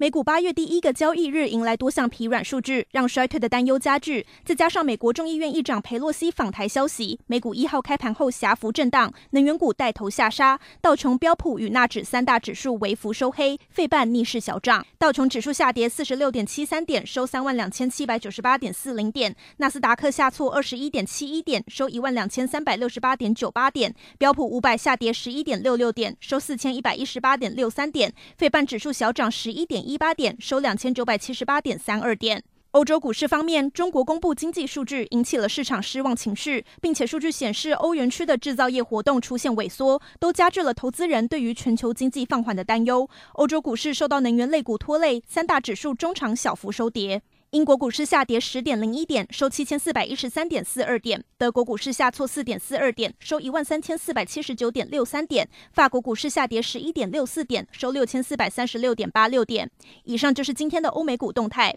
美股八月第一个交易日迎来多项疲软数据，让衰退的担忧加剧。再加上美国众议院议长佩洛西访台消息，美股一号开盘后狭幅震荡，能源股带头下杀。道琼、标普与纳指三大指数微幅收黑，费半逆势小涨。道琼指数下跌四十六点七三点，收三万两千七百九十八点四零点；纳斯达克下挫二十一点七一点，收一万两千三百六十八点九八点；标普五百下跌十一点六六点，收四千一百一十八点六三点；费半指数小涨十一点。一八点收两千九百七十八点三二点。欧洲股市方面，中国公布经济数据，引起了市场失望情绪，并且数据显示欧元区的制造业活动出现萎缩，都加剧了投资人对于全球经济放缓的担忧。欧洲股市受到能源类股拖累，三大指数中场小幅收跌。英国股市下跌十点零一点，收七千四百一十三点四二点；德国股市下挫四点四二点，收一万三千四百七十九点六三点；法国股市下跌十一点六四点，收六千四百三十六点八六点。以上就是今天的欧美股动态。